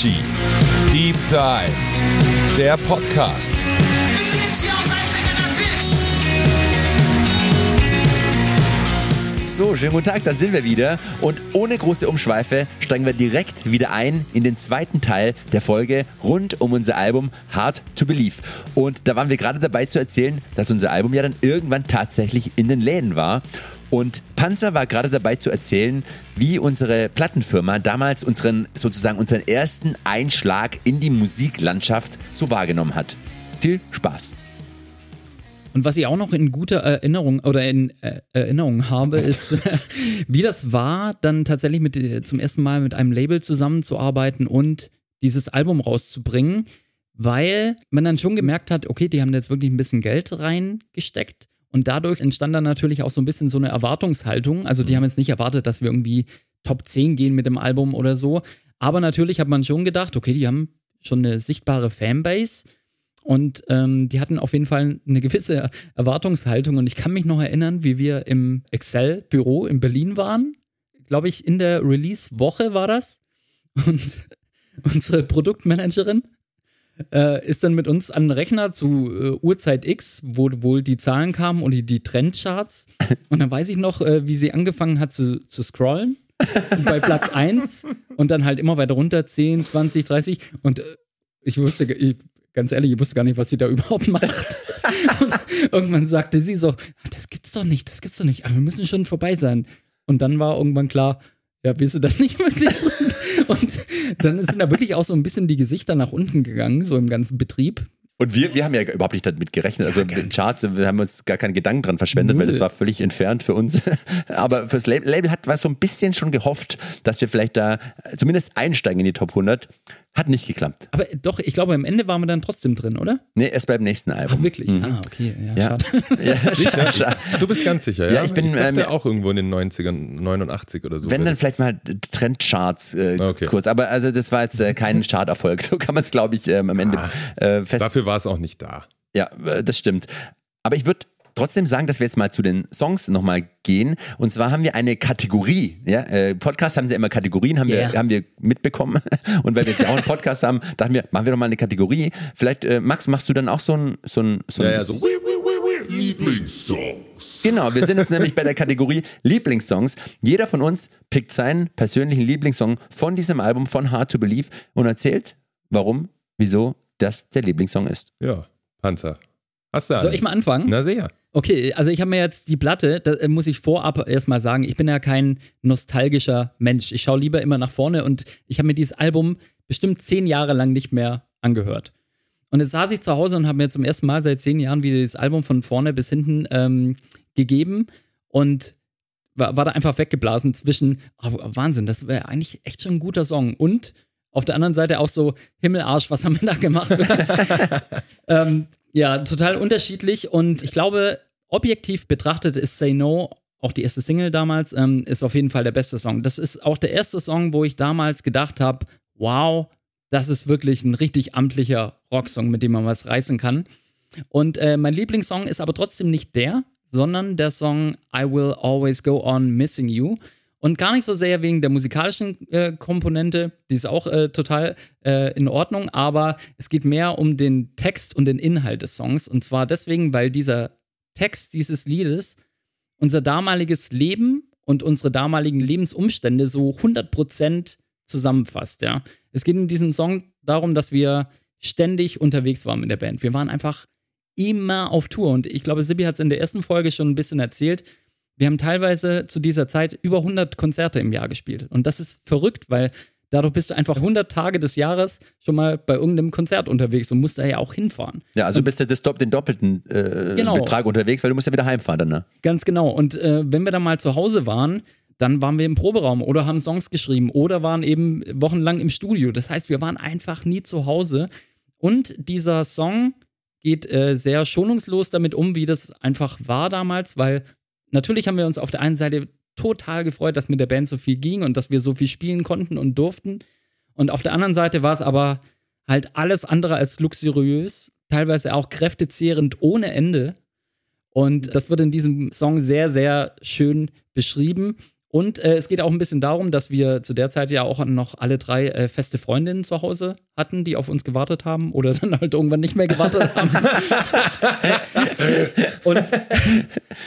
Energy. Deep Dive. Der Podcast. So, schönen guten Tag, da sind wir wieder. Und ohne große Umschweife steigen wir direkt wieder ein in den zweiten Teil der Folge rund um unser Album Hard to Believe. Und da waren wir gerade dabei zu erzählen, dass unser Album ja dann irgendwann tatsächlich in den Läden war. Und Panzer war gerade dabei zu erzählen, wie unsere Plattenfirma damals unseren, sozusagen unseren ersten Einschlag in die Musiklandschaft so wahrgenommen hat. Viel Spaß! Und was ich auch noch in guter Erinnerung oder in äh, Erinnerung habe, ist, wie das war, dann tatsächlich mit, äh, zum ersten Mal mit einem Label zusammenzuarbeiten und dieses Album rauszubringen, weil man dann schon gemerkt hat, okay, die haben jetzt wirklich ein bisschen Geld reingesteckt. Und dadurch entstand dann natürlich auch so ein bisschen so eine Erwartungshaltung. Also die haben jetzt nicht erwartet, dass wir irgendwie Top 10 gehen mit dem Album oder so. Aber natürlich hat man schon gedacht, okay, die haben schon eine sichtbare Fanbase und ähm, die hatten auf jeden Fall eine gewisse Erwartungshaltung. Und ich kann mich noch erinnern, wie wir im Excel-Büro in Berlin waren. Glaube ich, in der Release-Woche war das. Und unsere Produktmanagerin äh, ist dann mit uns an den Rechner zu äh, Uhrzeit X, wo wohl die Zahlen kamen und die, die Trendcharts. Und dann weiß ich noch, äh, wie sie angefangen hat zu, zu scrollen. bei Platz 1 und dann halt immer weiter runter, 10, 20, 30. Und äh, ich wusste, ich, ganz ehrlich, ich wusste gar nicht, was sie da überhaupt macht. und irgendwann sagte sie so, das gibt's doch nicht, das gibt's doch nicht, aber wir müssen schon vorbei sein. Und dann war irgendwann klar, ja, wir sind da nicht wirklich drin. Und dann sind da wirklich auch so ein bisschen die Gesichter nach unten gegangen, so im ganzen Betrieb. Und wir, wir haben ja überhaupt nicht damit gerechnet. Also ja, Charts, wir haben uns gar keinen Gedanken dran verschwendet, Null. weil das war völlig entfernt für uns. Aber fürs Label hat was so ein bisschen schon gehofft, dass wir vielleicht da zumindest einsteigen in die Top 100. Hat nicht geklappt. Aber doch, ich glaube, am Ende waren wir dann trotzdem drin, oder? Nee, erst beim nächsten Album. Ach, wirklich? Mhm. Ah, okay. Ja, ja. schade. Ja, sicher? Schade. Du bist ganz sicher, ja? ja ich bin ich dachte ähm, auch irgendwo in den 90ern, 89 oder so. Wenn dann vielleicht mal Trendcharts äh, okay. kurz. Aber also das war jetzt äh, kein Charterfolg. So kann man es, glaube ich, ähm, am Ende ah, äh, fest. Dafür war es auch nicht da. Ja, äh, das stimmt. Aber ich würde trotzdem sagen, dass wir jetzt mal zu den Songs nochmal gehen. Und zwar haben wir eine Kategorie. Ja? Äh, Podcast haben sie immer Kategorien, haben, yeah. wir, haben wir mitbekommen. Und weil wir jetzt ja auch einen Podcast haben, dachten wir, machen wir doch mal eine Kategorie. Vielleicht, äh, Max, machst du dann auch so ein. So ein, so ja, ja, so. Lieblingssongs. Genau, wir sind jetzt nämlich bei der Kategorie Lieblingssongs. Jeder von uns pickt seinen persönlichen Lieblingssong von diesem Album von Hard to Believe und erzählt, warum, wieso das der Lieblingssong ist. Ja, Panzer. Hast du Soll ich mal anfangen? Na sehr. Okay, also ich habe mir jetzt die Platte, da muss ich vorab erstmal sagen, ich bin ja kein nostalgischer Mensch. Ich schaue lieber immer nach vorne und ich habe mir dieses Album bestimmt zehn Jahre lang nicht mehr angehört. Und jetzt saß ich zu Hause und habe mir zum ersten Mal seit zehn Jahren wieder dieses Album von vorne bis hinten ähm, gegeben und war, war, da einfach weggeblasen zwischen, oh, Wahnsinn, das wäre eigentlich echt schon ein guter Song. Und auf der anderen Seite auch so, Himmelarsch, was haben wir da gemacht? ähm, ja, total unterschiedlich und ich glaube, objektiv betrachtet ist Say No, auch die erste Single damals, ähm, ist auf jeden Fall der beste Song. Das ist auch der erste Song, wo ich damals gedacht habe, wow, das ist wirklich ein richtig amtlicher Rocksong, mit dem man was reißen kann. Und äh, mein Lieblingssong ist aber trotzdem nicht der, sondern der Song I Will Always Go On Missing You. Und gar nicht so sehr wegen der musikalischen äh, Komponente, die ist auch äh, total äh, in Ordnung, aber es geht mehr um den Text und den Inhalt des Songs. Und zwar deswegen, weil dieser Text dieses Liedes unser damaliges Leben und unsere damaligen Lebensumstände so 100% zusammenfasst. Ja. Es geht in diesem Song darum, dass wir ständig unterwegs waren mit der Band. Wir waren einfach immer auf Tour. Und ich glaube, Sibi hat es in der ersten Folge schon ein bisschen erzählt. Wir haben teilweise zu dieser Zeit über 100 Konzerte im Jahr gespielt. Und das ist verrückt, weil dadurch bist du einfach 100 Tage des Jahres schon mal bei irgendeinem Konzert unterwegs und musst da ja auch hinfahren. Ja, also und, bist du das, den doppelten äh, genau. Betrag unterwegs, weil du musst ja wieder heimfahren dann, ne? Ganz genau. Und äh, wenn wir dann mal zu Hause waren, dann waren wir im Proberaum oder haben Songs geschrieben oder waren eben wochenlang im Studio. Das heißt, wir waren einfach nie zu Hause. Und dieser Song geht äh, sehr schonungslos damit um, wie das einfach war damals, weil natürlich haben wir uns auf der einen Seite total gefreut, dass mit der Band so viel ging und dass wir so viel spielen konnten und durften. Und auf der anderen Seite war es aber halt alles andere als luxuriös, teilweise auch kräftezehrend ohne Ende. Und das wird in diesem Song sehr, sehr schön beschrieben. Und äh, es geht auch ein bisschen darum, dass wir zu der Zeit ja auch noch alle drei äh, feste Freundinnen zu Hause hatten, die auf uns gewartet haben oder dann halt irgendwann nicht mehr gewartet haben. und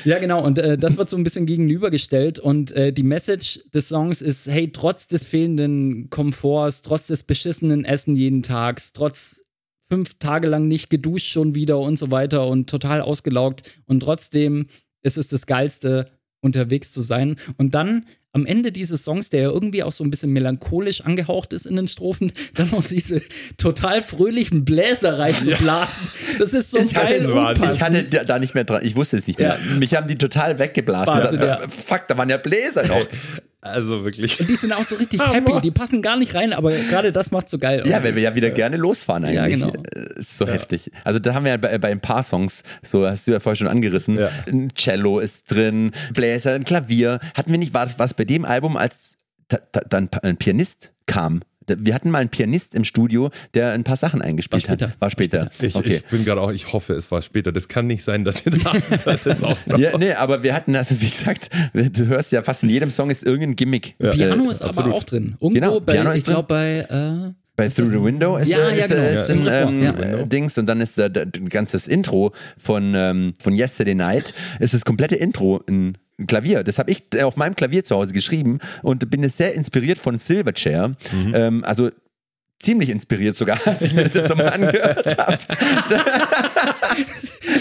ja, genau, und äh, das wird so ein bisschen gegenübergestellt. Und äh, die Message des Songs ist: hey, trotz des fehlenden Komforts, trotz des beschissenen Essen jeden Tags, trotz fünf Tage lang nicht geduscht schon wieder und so weiter und total ausgelaugt. Und trotzdem ist es das Geilste, unterwegs zu sein. Und dann am Ende dieses Songs, der ja irgendwie auch so ein bisschen melancholisch angehaucht ist in den Strophen, dann noch diese total fröhlichen Bläser reinzublasen. Das ist so Ich geil ich hatte da- nicht mehr dran, ich wusste es nicht mehr. Mich haben die total weggeblasen. Wahnsinn, ja. Fuck, da waren ja Bläser noch. Also wirklich. Und die sind auch so richtig happy, die passen gar nicht rein, aber gerade das macht so geil. Ja, weil wir ja wieder gerne losfahren eigentlich. Ja, genau. Äh, Ist so heftig. Also da haben wir ja bei, bei ein paar Songs, so hast du ja vorher schon angerissen, Ja. ein Cello ist drin, Bläser, ein Klavier. Hatten wir nicht, war das was bei dem Album, als da, da, dann ein Pianist kam? Wir hatten mal einen Pianist im Studio, der ein paar Sachen eingespielt War hat. War später. Ich, okay. ich bin gerade auch, ich hoffe, es war später. Das kann nicht sein, dass ihr da das auch noch. ja, nee, aber wir hatten, also wie gesagt, du hörst ja fast in jedem Song ist irgendein Gimmick. Piano Äh, ist aber absolut. auch drin. Irgendwo Genau, bei, Piano ist ich glaube bei äh, Bei Through the Window ist, Ja, äh, ja, ist, genau. äh, ist Ja, ein ist ähm, sofort, ja. äh, Dings und dann ist da da- ein ganzes Intro von, ähm, von Yesterday Night. Es ist das komplette Intro ein Klavier. Das habe ich äh, auf meinem Klavier zu Hause geschrieben und bin jetzt sehr inspiriert von Silverchair. Mhm. Ähm, also ziemlich inspiriert sogar, als ich mir das jetzt nochmal angehört habe.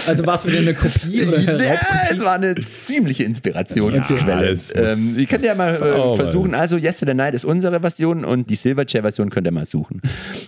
also war es wieder eine Kopie oder eine Ja, Raubkopie? es war eine ziemliche Inspirationsquelle. muss ähm, ihr könnt ja mal äh, sauber versuchen, also Yesterday Night ist unsere Version und die Silverchair-Version könnt ihr mal suchen.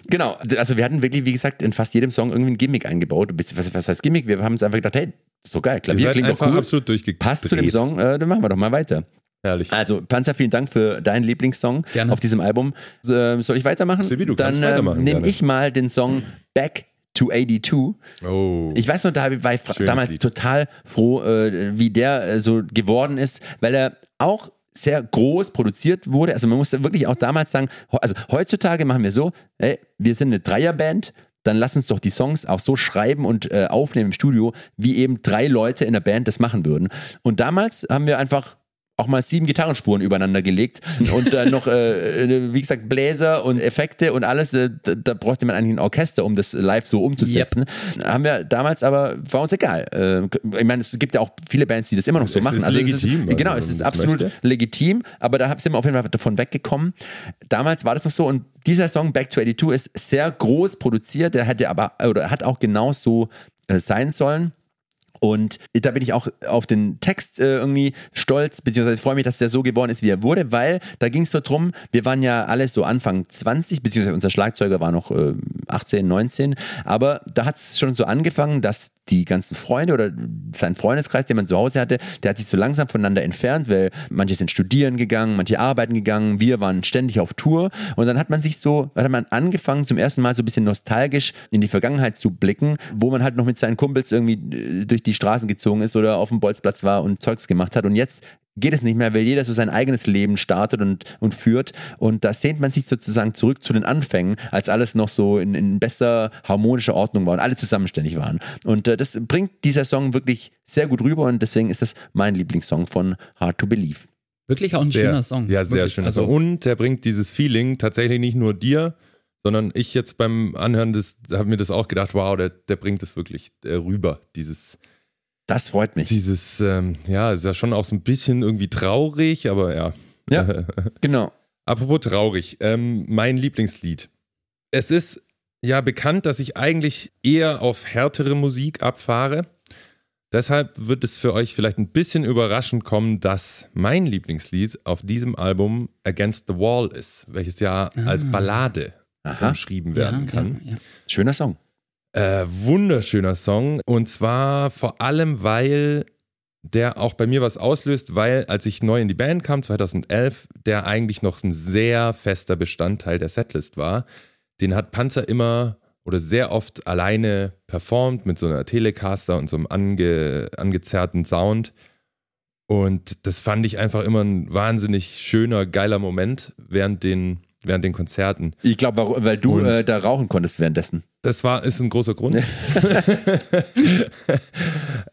genau, also wir hatten wirklich, wie gesagt, in fast jedem Song irgendwie ein Gimmick eingebaut. Was, was heißt Gimmick? Wir haben uns einfach gedacht, hey, so geil, Klavier klingt doch cool. absolut. Passt zu dem Song, äh, dann machen wir doch mal weiter. Herrlich. Also, Panzer, vielen Dank für deinen Lieblingssong Gerne. auf diesem Album. Ähm, soll ich weitermachen? Sibi, du Dann weitermachen, nehme ich mal den Song Back to 82. Oh. Ich weiß noch, da war ich Schönes damals Lied. total froh, äh, wie der äh, so geworden ist, weil er auch sehr groß produziert wurde. Also man muss wirklich auch damals sagen, also heutzutage machen wir so, ey, wir sind eine Dreierband, dann lass uns doch die Songs auch so schreiben und äh, aufnehmen im Studio, wie eben drei Leute in der Band das machen würden. Und damals haben wir einfach auch mal sieben Gitarrenspuren übereinander gelegt und dann noch, äh, wie gesagt, Bläser und Effekte und alles. Äh, da, da bräuchte man eigentlich ein Orchester, um das live so umzusetzen. Haben wir damals aber, war uns egal. Äh, ich meine, es gibt ja auch viele Bands, die das immer noch so Es machen. ist also legitim, Es ist, genau, also, es ist absolut möchte. legitim, aber da sind wir auf jeden Fall davon weggekommen. Damals war das noch so und dieser Song Back to 82 ist sehr groß produziert, der hätte aber, oder hat auch genau so äh, sein sollen. Und da bin ich auch auf den Text äh, irgendwie stolz, beziehungsweise freue mich, dass der so geworden ist, wie er wurde, weil da ging es so drum, wir waren ja alle so Anfang 20, beziehungsweise unser Schlagzeuger war noch äh, 18, 19, aber da hat es schon so angefangen, dass die ganzen Freunde oder sein Freundeskreis, den man zu Hause hatte, der hat sich so langsam voneinander entfernt, weil manche sind studieren gegangen, manche arbeiten gegangen, wir waren ständig auf Tour. Und dann hat man sich so, hat man angefangen zum ersten Mal so ein bisschen nostalgisch in die Vergangenheit zu blicken, wo man halt noch mit seinen Kumpels irgendwie äh, durch die Straßen gezogen ist oder auf dem Bolzplatz war und Zeugs gemacht hat. Und jetzt geht es nicht mehr, weil jeder so sein eigenes Leben startet und, und führt. Und da sehnt man sich sozusagen zurück zu den Anfängen, als alles noch so in, in bester harmonischer Ordnung war und alle zusammenständig waren. Und äh, das bringt dieser Song wirklich sehr gut rüber und deswegen ist das mein Lieblingssong von Hard to Believe. Wirklich auch ein sehr, schöner Song. Ja, sehr Wirklich. schöner also, Song. Und der bringt dieses Feeling tatsächlich nicht nur dir, sondern ich jetzt beim Anhören des, habe mir das auch gedacht, wow, der, der bringt das wirklich äh, rüber. Dieses, Das freut mich. dieses, ähm, ja, ist ja schon auch so ein bisschen irgendwie traurig, aber ja. Ja. Genau. Apropos traurig, ähm, mein Lieblingslied. Es ist ja bekannt, dass ich eigentlich eher auf härtere Musik abfahre. Deshalb wird es für euch vielleicht ein bisschen überraschend kommen, dass mein Lieblingslied auf diesem Album Against the Wall ist, welches ja als Ballade Aha. umschrieben werden ja, kann. Ja, ja. Schöner Song. Äh, wunderschöner Song. Und zwar vor allem, weil der auch bei mir was auslöst, weil als ich neu in die Band kam, 2011, der eigentlich noch ein sehr fester Bestandteil der Setlist war. Den hat Panzer immer oder sehr oft alleine performt mit so einer Telecaster und so einem ange, angezerrten Sound. Und das fand ich einfach immer ein wahnsinnig schöner, geiler Moment während den, während den Konzerten. Ich glaube, weil du äh, da rauchen konntest währenddessen. Das war, ist ein großer Grund.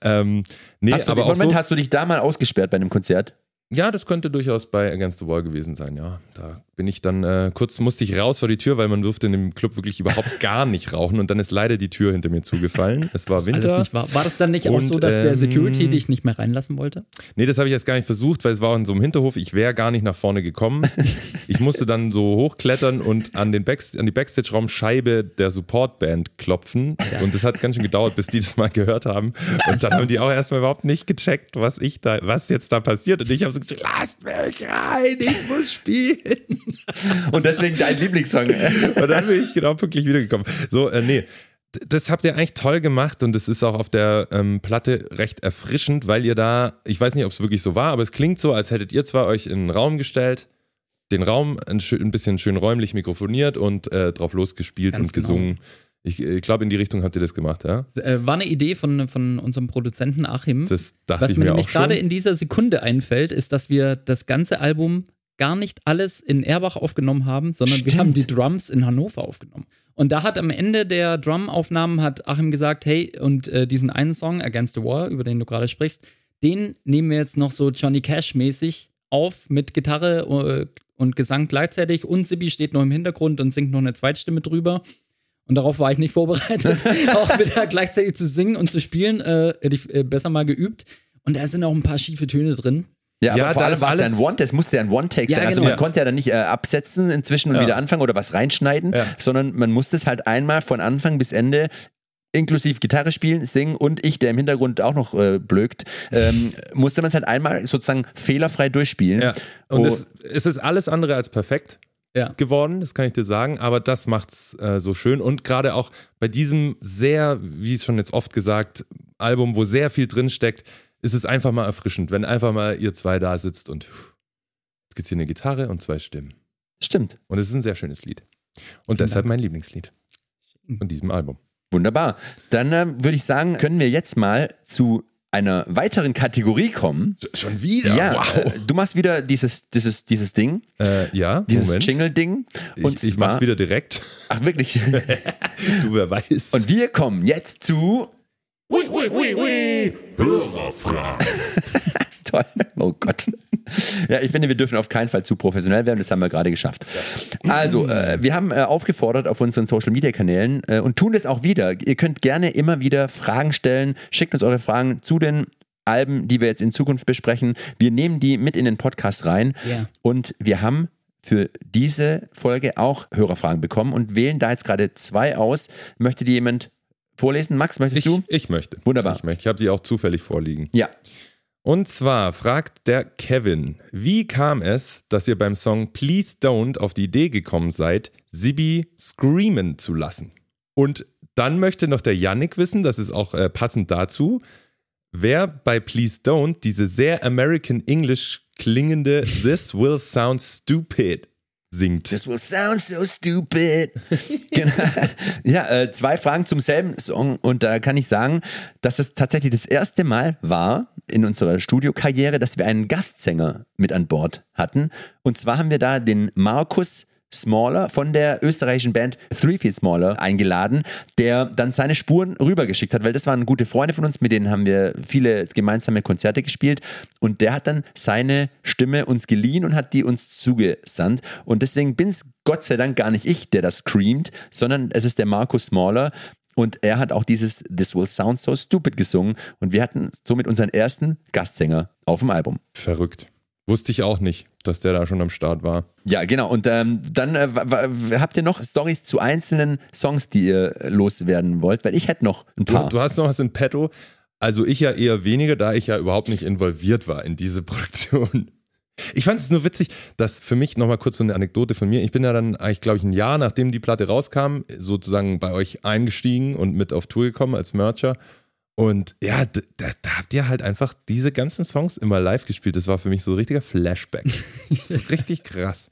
ähm, nee, hast du, aber Moment, so, hast du dich da mal ausgesperrt bei einem Konzert? Ja, das könnte durchaus bei Against the Wall gewesen sein, ja. Da bin ich dann äh, kurz, musste ich raus vor die Tür, weil man durfte in dem Club wirklich überhaupt gar nicht rauchen und dann ist leider die Tür hinter mir zugefallen. Es war Winter. Alles wahr. War das dann nicht auch Und, so, dass der ähm, Security dich nicht mehr reinlassen wollte? Nee, das habe ich jetzt gar nicht versucht, weil es war in so einem Hinterhof. Ich wäre gar nicht nach vorne gekommen. Ich musste dann so hochklettern und an, den Backst an die Backstage-Raumscheibe der Support-Band klopfen. Und das hat ganz schön gedauert, bis die das mal gehört haben. Und dann haben die auch erstmal überhaupt nicht gecheckt, was ich da, was jetzt da passiert. Und ich habe so gesagt, lasst mich rein, ich muss spielen. Und deswegen dein Lieblingssong. Und dann bin ich genau pünktlich wiedergekommen. So, äh, nee. Das habt ihr eigentlich toll gemacht und es ist auch auf der ähm, Platte recht erfrischend, weil ihr da, ich weiß nicht, ob es wirklich so war, aber es klingt so, als hättet ihr zwar euch in einen Raum gestellt, den Raum ein, ein bisschen schön räumlich mikrofoniert und äh, drauf losgespielt Ganz und genau. gesungen. Ich, ich glaube, in die Richtung habt ihr das gemacht, ja? Äh, war eine Idee von, von unserem Produzenten Achim. Das dachte Was ich mir mir nämlich auch gerade in dieser Sekunde einfällt, ist, dass wir das ganze Album gar nicht alles in Erbach aufgenommen haben, sondern wir Stimmt. haben die Drums in Hannover aufgenommen. Und da hat am Ende der Drum-Aufnahmen hat Achim gesagt, hey, und äh, diesen einen Song, Against the Wall, über den du gerade sprichst, den nehmen wir jetzt noch so Johnny Cash-mäßig auf mit Gitarre äh, und Gesang gleichzeitig und Sibi steht noch im Hintergrund und singt noch eine Zweitstimme drüber. Und darauf war ich nicht vorbereitet, auch wieder gleichzeitig zu singen und zu spielen. Äh, hätte ich äh, besser mal geübt. Und da sind auch ein paar schiefe Töne drin. Ja, aber Ja, vor allem war es ja ein One, das musste ja ein One-Take Ja, sein. Also genau. man konnte ja dann nicht äh, absetzen inzwischen und Ja. wieder anfangen oder was reinschneiden, Ja. sondern man musste es halt einmal von Anfang bis Ende inklusive Gitarre spielen, singen und ich, der im Hintergrund auch noch äh, blökt, ähm, musste man es halt einmal sozusagen fehlerfrei durchspielen. Ja. Und Oh. es, es ist alles andere als perfekt. Ja. geworden, das kann ich dir sagen, aber das macht's äh, so schön und gerade auch bei diesem sehr, wie es schon jetzt oft gesagt, Album, wo sehr viel drin steckt, ist es einfach mal erfrischend, wenn einfach mal ihr zwei da sitzt und pff, jetzt gibt's hier eine Gitarre und zwei Stimmen. Stimmt. Und es ist ein sehr schönes Lied. Und deshalb mein Lieblingslied von diesem Album. Wunderbar. Dann ähm, würde ich sagen, können wir jetzt mal zu einer weiteren Kategorie kommen. Schon wieder? Ja, äh, du machst wieder dieses, dieses, dieses Ding, Äh, ja, dieses Moment. Jingle-Ding. Und ich, ich zwar, mach's wieder direkt. Ach, wirklich. Du, wer weiß. Und wir kommen jetzt zu. Toll. Oh Gott. Ja, ich finde, wir dürfen auf keinen Fall zu professionell werden. Das haben wir gerade geschafft. Also, äh, wir haben äh, aufgefordert auf unseren Social Media Kanälen äh, und tun das auch wieder. Ihr könnt gerne immer wieder Fragen stellen. Schickt uns eure Fragen zu den Alben, die wir jetzt in Zukunft besprechen. Wir nehmen die mit in den Podcast rein. Ja. Und wir haben für diese Folge auch Hörerfragen bekommen und wählen da jetzt gerade zwei aus. Möchte die jemand vorlesen? Max, möchtest ich, du? ich möchte. Wunderbar. Ich möchte. Ich habe sie auch zufällig vorliegen. Ja. Und zwar fragt der Kevin, wie kam es, dass ihr beim Song Please Don't auf die Idee gekommen seid, Sibi screamen zu lassen? Und dann möchte noch der Yannick wissen, das ist auch äh, passend dazu, wer bei Please Don't diese sehr American English klingende This will sound stupid singt. This will sound so stupid. genau. Ja, äh, zwei Fragen zum selben Song und da kann ich sagen, dass es tatsächlich das erste Mal war in unserer Studiokarriere, dass wir einen Gastsänger mit an Bord hatten. Und zwar haben wir da den Markus Smaller von der österreichischen Band Three Feet Smaller eingeladen, der dann seine Spuren rübergeschickt hat, weil das waren gute Freunde von uns, mit denen haben wir viele gemeinsame Konzerte gespielt und der hat dann seine Stimme uns geliehen und hat die uns zugesandt und deswegen bin es Gott sei Dank gar nicht ich, der das screamt, sondern es ist der Markus Smaller und er hat auch dieses This Will Sound So Stupid gesungen und wir hatten somit unseren ersten Gastsänger auf dem Album. Verrückt. Wusste ich auch nicht, dass der da schon am Start war. Ja, genau. Und ähm, dann äh, habt ihr noch Stories zu einzelnen Songs, die ihr loswerden wollt? Weil ich hätte noch ein Du, paar. du hast noch was in petto. Also ich ja eher weniger, da ich ja überhaupt nicht involviert war in diese Produktion. Ich fand es nur witzig, dass für mich nochmal kurz so eine Anekdote von mir. Ich bin ja dann eigentlich, glaube ich, ein Jahr nachdem die Platte rauskam, sozusagen bei euch eingestiegen und mit auf Tour gekommen als Mercher. Und ja, da, da habt ihr halt einfach diese ganzen Songs immer live gespielt. Das war für mich so ein richtiger Flashback. so richtig krass.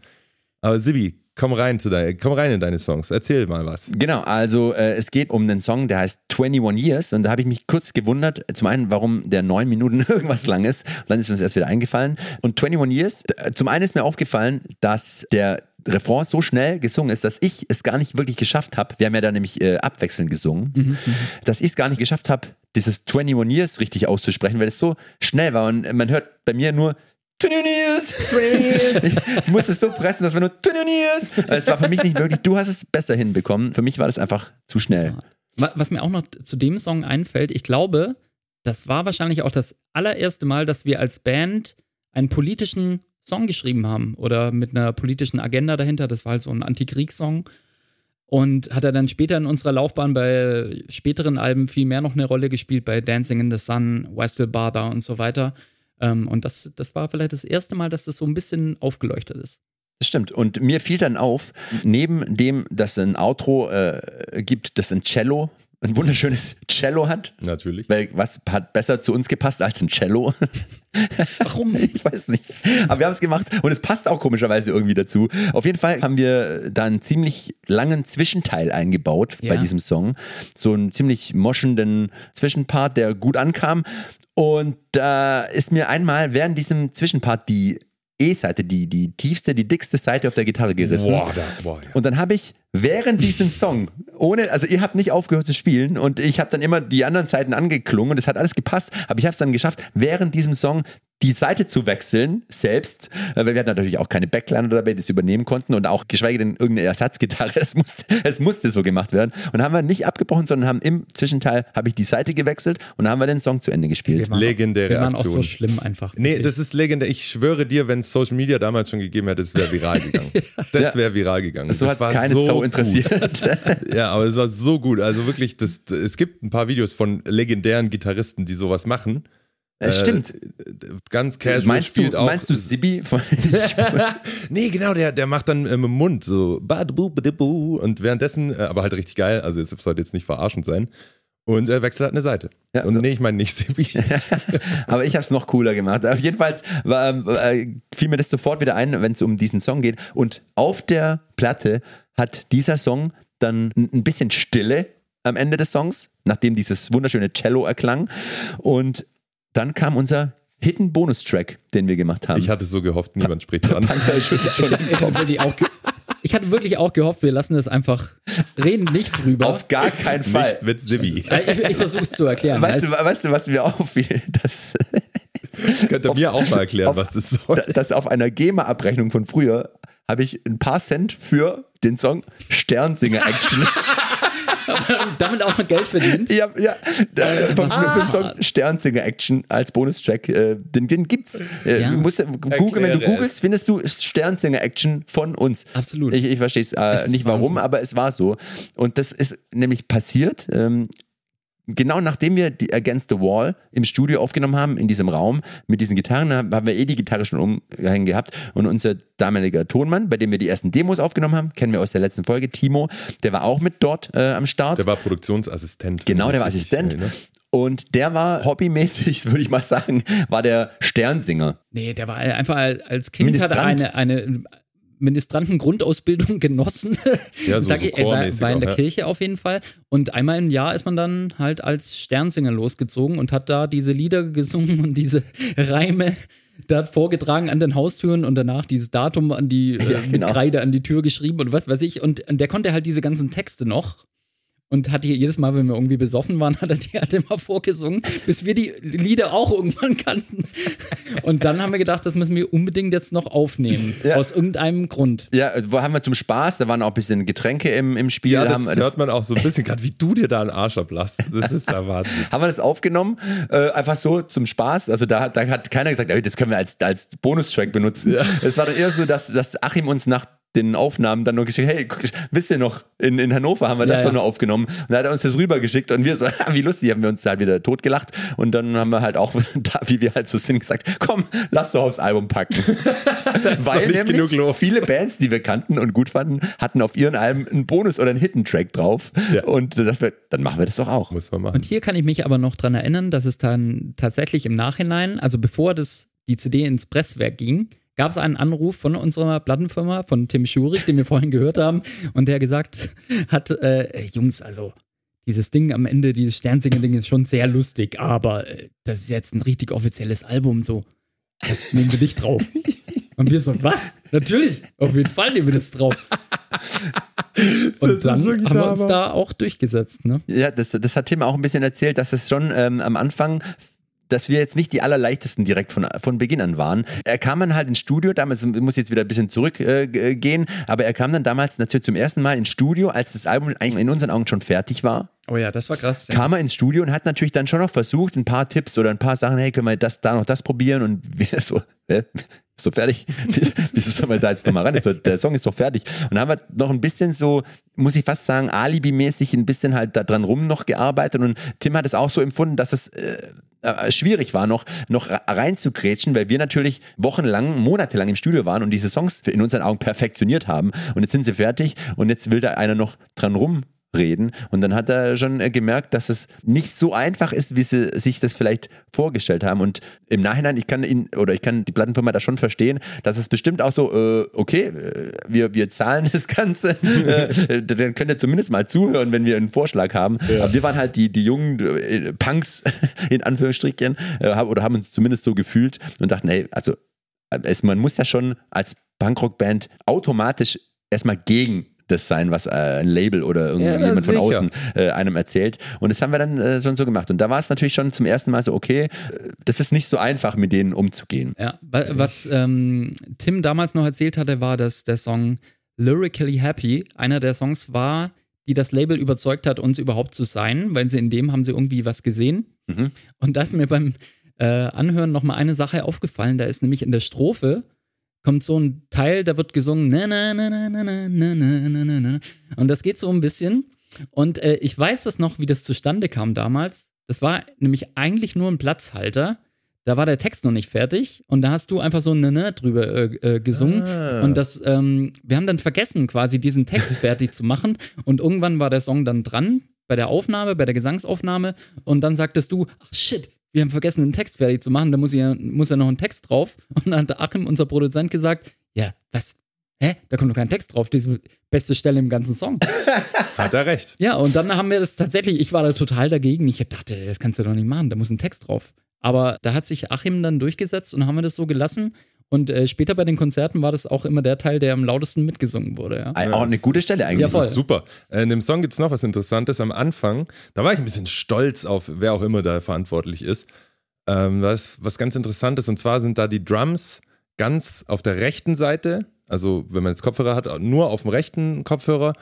Aber Sibi, komm rein zu dein, komm rein in deine Songs. Erzähl mal was. Genau, also äh, es geht um einen Song, der heißt 21 Years und da habe ich mich kurz gewundert, zum einen, warum der neun Minuten irgendwas lang ist, und dann ist mir das erst wieder eingefallen. Und 21 Years, äh, zum einen ist mir aufgefallen, dass der Refrain so schnell gesungen ist, dass ich es gar nicht wirklich geschafft habe. Wir haben ja da nämlich äh, abwechselnd gesungen, dass ich es gar nicht geschafft habe, dieses 21 Years richtig auszusprechen, weil es so schnell war und man hört bei mir nur 20 News. Ich musste es so pressen, dass wir nur 20 News. Es war für mich nicht möglich. Du hast es besser hinbekommen. Für mich war das einfach zu schnell. Wa- Was mir auch noch zu dem Song einfällt, ich glaube, das war wahrscheinlich auch das allererste Mal, dass wir als Band einen politischen Song geschrieben haben oder mit einer politischen Agenda dahinter. Das war halt so ein Antikriegssong. Und hat er dann später in unserer Laufbahn bei späteren Alben viel mehr noch eine Rolle gespielt, bei Dancing in the Sun, Westville Bother und so weiter. Ähm, und das, das war vielleicht das erste Mal, dass das so ein bisschen aufgeleuchtet ist. Das stimmt. Und mir fiel dann auf, neben dem, dass es ein Outro äh, gibt, das ein Cello, ein wunderschönes Cello hat. Natürlich. Weil was hat besser zu uns gepasst als ein Cello? Warum? Ich weiß nicht. Aber wir haben es gemacht und es passt auch komischerweise irgendwie dazu. Auf jeden Fall haben wir da einen ziemlich langen Zwischenteil eingebaut bei Ja. diesem Song. So einen ziemlich moschenden Zwischenpart, der gut ankam. Und da ist mir einmal während diesem Zwischenpart die E-Seite, die, die tiefste, die dickste Seite auf der Gitarre gerissen. Boah, da, boah, ja. Und dann habe ich während diesem Song, ohne, also ihr habt nicht aufgehört zu spielen und ich habe dann immer die anderen Seiten angeklungen und es hat alles gepasst, aber ich habe es dann geschafft, während diesem Song die Seite zu wechseln, selbst, äh, weil wir hatten natürlich auch keine Backliner dabei, die das übernehmen konnten und auch geschweige denn irgendeine Ersatzgitarre, es musste, es musste so gemacht werden und haben wir nicht abgebrochen, sondern haben im Zwischenteil, habe ich die Seite gewechselt und dann haben wir den Song zu Ende gespielt. waren, Legendäre wir waren auch so Aktion. schlimm einfach. Nee, Wirklich. das ist legendär. Ich schwöre dir, wenn es Social Media damals schon gegeben hätte, es wäre viral gegangen. Das Ja. wäre viral gegangen. So das hat war es keine so Sau interessiert. Ja, aber es war so gut. Also wirklich, das, es gibt ein paar Videos von legendären Gitarristen, die sowas machen. Es Äh, stimmt. Ganz casual Meinst du, spielt auch. meinst du Sibi? Nee, genau, der, der macht dann äh, mit dem Mund so und währenddessen, äh, aber halt richtig geil, also es sollte jetzt nicht verarschend sein. Und äh, wechselt halt eine Seite. Ja, und nee, ich meine nicht Sibi. Aber ich habe es noch cooler gemacht. Aber jedenfalls war, äh, fiel mir das sofort wieder ein, wenn es um diesen Song geht. Und auf der Platte hat dieser Song dann ein bisschen Stille am Ende des Songs, nachdem dieses wunderschöne Cello erklang. Und dann kam unser Hidden Bonus-Track, den wir gemacht haben. Ich hatte so gehofft, niemand spricht dran. Ich, hatte wirklich auch ge- ich hatte wirklich auch gehofft, wir lassen das einfach, reden nicht drüber. Auf gar keinen Fall. Nicht mit Sibi. Äh, ich ich versuche es zu erklären. Weißt du, weißt du, was mir auffiel? Dass, Könnt ihr mir auch mal erklären, auf- was das soll? dass auf einer GEMA-Abrechnung von früher habe ich ein paar Cent für den Song Sternsinger-Action damit auch noch Geld verdient. Ja, ja. Da, was- für den Song Sternsinger Action als Bonustrack. Äh, den, den gibt's. Äh, Ja. musst, du- Google, wenn du googelst, findest du Sternsinger Action von uns. Absolut. Ich, ich verstehe es äh, ist nicht warum, Wahnsinn. aber es war so. Und das ist nämlich passiert. Ähm, Genau nachdem wir die Against the Wall im Studio aufgenommen haben, in diesem Raum mit diesen Gitarren, haben haben wir eh die Gitarre schon umhängen gehabt. Und unser damaliger Tonmann, bei dem wir die ersten Demos aufgenommen haben, kennen wir aus der letzten Folge, Timo, der war auch mit dort äh, am Start. Der war Produktionsassistent. Genau, der war Assistent. erinnere. Und der war hobbymäßig, würde ich mal sagen, war der Sternsinger. Nee, der war einfach als Kind hat er Ministrant. eine, eine Ministranten-Grundausbildung genossen. Ja, so- so ich, war, war in auch, der ja. Kirche auf jeden Fall. Und einmal im Jahr ist man dann halt als Sternsinger losgezogen und hat da diese Lieder gesungen und diese Reime da vorgetragen an den Haustüren und danach dieses Datum an die äh, mit genau. Kreide an die Tür geschrieben und was weiß ich. Und, und der konnte halt diese ganzen Texte noch. Und hat die jedes Mal, wenn wir irgendwie besoffen waren, hat er die halt immer vorgesungen, bis wir die Lieder auch irgendwann kannten. Und dann haben wir gedacht, das müssen wir unbedingt jetzt noch aufnehmen. Ja. Aus irgendeinem Grund. Ja, also wo haben wir zum Spaß, da waren auch ein bisschen Getränke im, im Spiel. Ja, da das haben, wir hört man auch so ein bisschen, gerade wie du dir da einen Arsch ablasst. Das ist der Wahnsinn. haben wir das aufgenommen, äh, einfach so zum Spaß. Also da, hat- da hat keiner gesagt, "Ey, das können wir als, als Bonustrack benutzen. Es war dann eher so, dass, dass Achim uns nach den Aufnahmen dann noch geschickt, hey, guck, wisst ihr noch, in, in Hannover haben wir das Ja, doch ja. noch aufgenommen. Und da hat er uns das rübergeschickt und wir so, wie lustig, haben wir uns halt wieder totgelacht. Und dann haben wir halt auch, da, wie wir halt so sind, gesagt, komm, lass doch aufs Album packen. Weil nicht nämlich genug los. viele Bands, die wir kannten und gut fanden, hatten auf ihren Alben einen Bonus- oder einen Hidden-Track drauf. Ja. Und dann dachten wir, dann machen wir das doch auch. Muss man machen. Und hier kann ich mich aber noch dran erinnern, dass es dann tatsächlich im Nachhinein, also bevor das, die CD ins Presswerk ging, gab es einen Anruf von unserer Plattenfirma, von Tim Schurig, den wir vorhin gehört haben, und der gesagt hat, äh, Jungs, also dieses Ding am Ende, dieses Sternsinger-Ding ist schon sehr lustig, aber äh, das ist jetzt ein richtig offizielles Album, so. Das nehmen wir nicht drauf. Und wir so, was? Natürlich, auf jeden Fall nehmen wir das drauf. Und dann haben wir uns da auch durchgesetzt, ne? Ja, das, das hat Tim auch ein bisschen erzählt, dass es schon ähm, am Anfang dass wir jetzt nicht die allerleichtesten direkt von, von Beginn an waren. Er kam dann halt ins Studio, damals muss jetzt wieder ein bisschen zurückgehen, äh, aber er kam dann damals natürlich zum ersten Mal ins Studio, als das Album eigentlich in unseren Augen schon fertig war. Oh ja, das war krass. Ja. Kam er ins Studio und hat natürlich dann schon noch versucht, ein paar Tipps oder ein paar Sachen, hey, können wir das, da noch das probieren und wir so, äh, so fertig. Wieso soll man da jetzt nochmal ran? So, der Song ist doch fertig. Und dann haben wir noch ein bisschen so, muss ich fast sagen, Alibi-mäßig ein bisschen halt da dran rum noch gearbeitet. Und Tim hat es auch so empfunden, dass es äh, äh, schwierig war, noch, noch reinzugrätschen, weil wir natürlich wochenlang, monatelang im Studio waren und diese Songs in unseren Augen perfektioniert haben. Und jetzt sind sie fertig und jetzt will da einer noch dran rum reden. Und dann hat er schon äh, gemerkt, dass es nicht so einfach ist, wie sie sich das vielleicht vorgestellt haben. Und im Nachhinein, ich kann ihn oder ich kann die Plattenfirma da schon verstehen, dass es bestimmt auch so, äh, okay, äh, wir, wir zahlen das Ganze, äh, dann könnt ihr zumindest mal zuhören, wenn wir einen Vorschlag haben. Ja. Aber wir waren halt die, die jungen Punks, in Anführungsstrichen, oder haben uns zumindest so gefühlt und dachten, hey, also es, man muss ja schon als Punkrock-Band automatisch erstmal gegen das sein, was äh, ein Label oder irgendjemand ja, von außen äh, einem erzählt. Und das haben wir dann äh, schon so gemacht. Und da war es natürlich schon zum ersten Mal so, okay, äh, das ist nicht so einfach, mit denen umzugehen. Ja, was ähm, Tim damals noch erzählt hatte, war, dass der Song Lyrically Happy einer der Songs war, die das Label überzeugt hat, uns überhaupt zu sein, weil sie in dem haben sie irgendwie was gesehen. Mhm. Und da ist mir beim äh, Anhören nochmal eine Sache aufgefallen. Da ist nämlich in der Strophe kommt so ein Teil, da wird gesungen, na, na, na, na, na, na, na, na, na, na. Und das geht so ein bisschen. Und äh, ich weiß das noch, wie das zustande kam damals. Das war nämlich eigentlich nur ein Platzhalter. Da war der Text noch nicht fertig und da hast du einfach so ein ne drüber äh, äh, gesungen. Ah. Und das, ähm, wir haben dann vergessen, quasi diesen Text fertig zu machen. Und irgendwann war der Song dann dran bei der Aufnahme, bei der Gesangsaufnahme. Und dann sagtest du, ach shit, wir haben vergessen, einen Text fertig zu machen, da muss ja, muss ja noch ein Text drauf. Und dann hat Achim, unser Produzent, gesagt, ja, was? Hä? Da kommt doch kein Text drauf, diese beste Stelle im ganzen Song. Hat er recht. Ja, und dann haben wir das tatsächlich, ich war da total dagegen. Ich dachte, das kannst du doch nicht machen, da muss ein Text drauf. Aber da hat sich Achim dann durchgesetzt und haben wir das so gelassen. Und äh, später bei den Konzerten war das auch immer der Teil, der am lautesten mitgesungen wurde. Ja. Auch eine gute Stelle eigentlich. Ja, voll. super. Äh, in dem Song gibt es noch was Interessantes. Am Anfang, da war ich ein bisschen stolz auf, wer auch immer da verantwortlich ist. Ähm, was, was ganz interessant ist, und zwar sind da die Drums ganz auf der rechten Seite, also wenn man jetzt Kopfhörer hat, nur auf dem rechten Kopfhörer